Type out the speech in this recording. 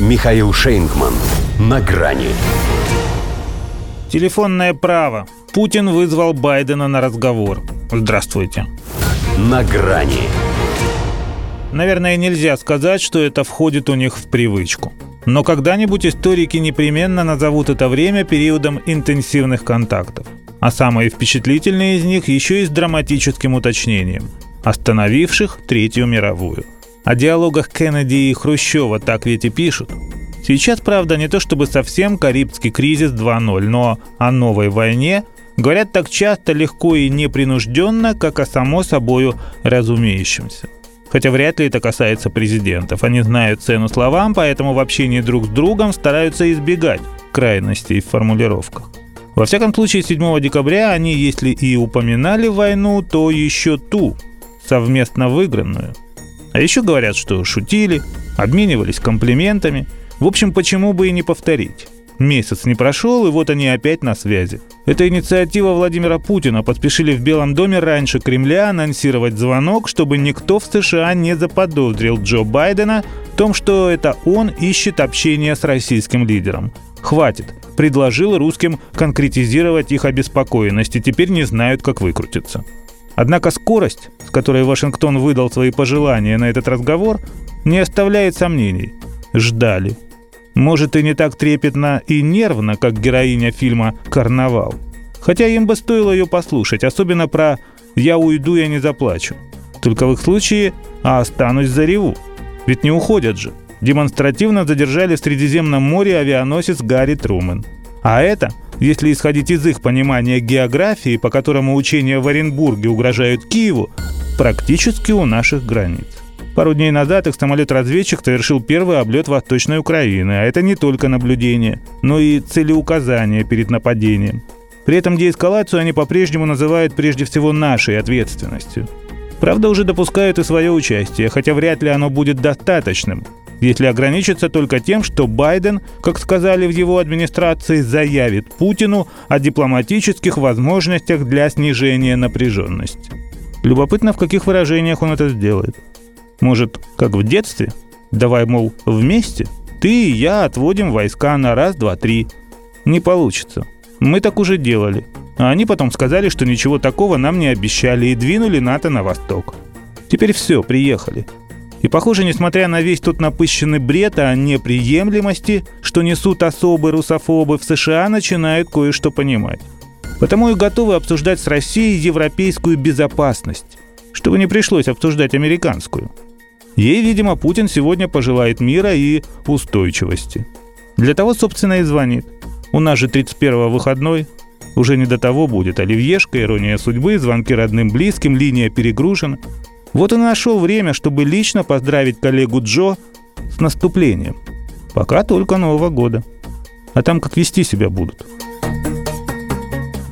Михаил Шейнгман. На грани. Телефонное право. Путин вызвал Байдена на разговор. Здравствуйте. На грани. Наверное, нельзя сказать, что это входит у них в привычку. Но когда-нибудь историки непременно назовут это время периодом интенсивных контактов. А самые впечатлительные из них еще и с драматическим уточнением, остановивших Третью мировую. О диалогах Кеннеди и Хрущева так ведь и пишут. Сейчас, правда, не то чтобы совсем Карибский кризис 2.0, но о новой войне говорят так часто, легко и непринужденно, как о само собою разумеющемся. Хотя вряд ли это касается президентов. Они знают цену словам, поэтому в общении друг с другом стараются избегать крайностей в формулировках. Во всяком случае, 7 декабря они, если и упоминали войну, то еще ту, совместно выигранную – а еще говорят, что шутили, обменивались комплиментами. В общем, почему бы и не повторить? Месяц не прошел, и вот они опять на связи. Это инициатива Владимира Путина. Поспешили в Белом доме раньше Кремля анонсировать звонок, чтобы никто в США не заподозрил Джо Байдена в том, что это он ищет общение с российским лидером. Хватит. Предложил русским конкретизировать их обеспокоенность, и теперь не знают, как выкрутиться. Однако скорость, которой Вашингтон выдал свои пожелания на этот разговор, не оставляет сомнений. Ждали. Может и не так трепетно и нервно, как героиня фильма «Карнавал». Хотя им бы стоило ее послушать, особенно про «Я уйду, я не заплачу». Только в их случае «А останусь за реву». Ведь не уходят же. Демонстративно задержали в Средиземном море авианосец Гарри Трумэн. А это – если исходить из их понимания географии, по которому учения в Оренбурге угрожают Киеву, практически у наших границ. Пару дней назад их самолет-разведчик совершил первый облет Восточной Украины, а это не только наблюдение, но и целеуказание перед нападением. При этом деэскалацию они по-прежнему называют прежде всего нашей ответственностью. Правда, уже допускают и свое участие, хотя вряд ли оно будет достаточным, если ограничиться только тем, что Байден, как сказали в его администрации, заявит Путину о дипломатических возможностях для снижения напряженности. Любопытно, в каких выражениях он это сделает. Может, как в детстве? Давай, мол, вместе? Ты и я отводим войска на раз, два, три. Не получится. Мы так уже делали. А они потом сказали, что ничего такого нам не обещали и двинули НАТО на восток. Теперь все, приехали. И похоже, несмотря на весь тот напыщенный бред о неприемлемости, что несут особые русофобы, в США начинают кое-что понимать. Потому и готовы обсуждать с Россией европейскую безопасность, чтобы не пришлось обсуждать американскую. Ей, видимо, Путин сегодня пожелает мира и устойчивости. Для того, собственно, и звонит. У нас же 31-го выходной, уже не до того будет. Оливьешка, ирония судьбы, звонки родным близким, линия перегружена – вот и нашел время, чтобы лично поздравить коллегу Джо с наступлением. Пока только Нового года. А там как вести себя будут.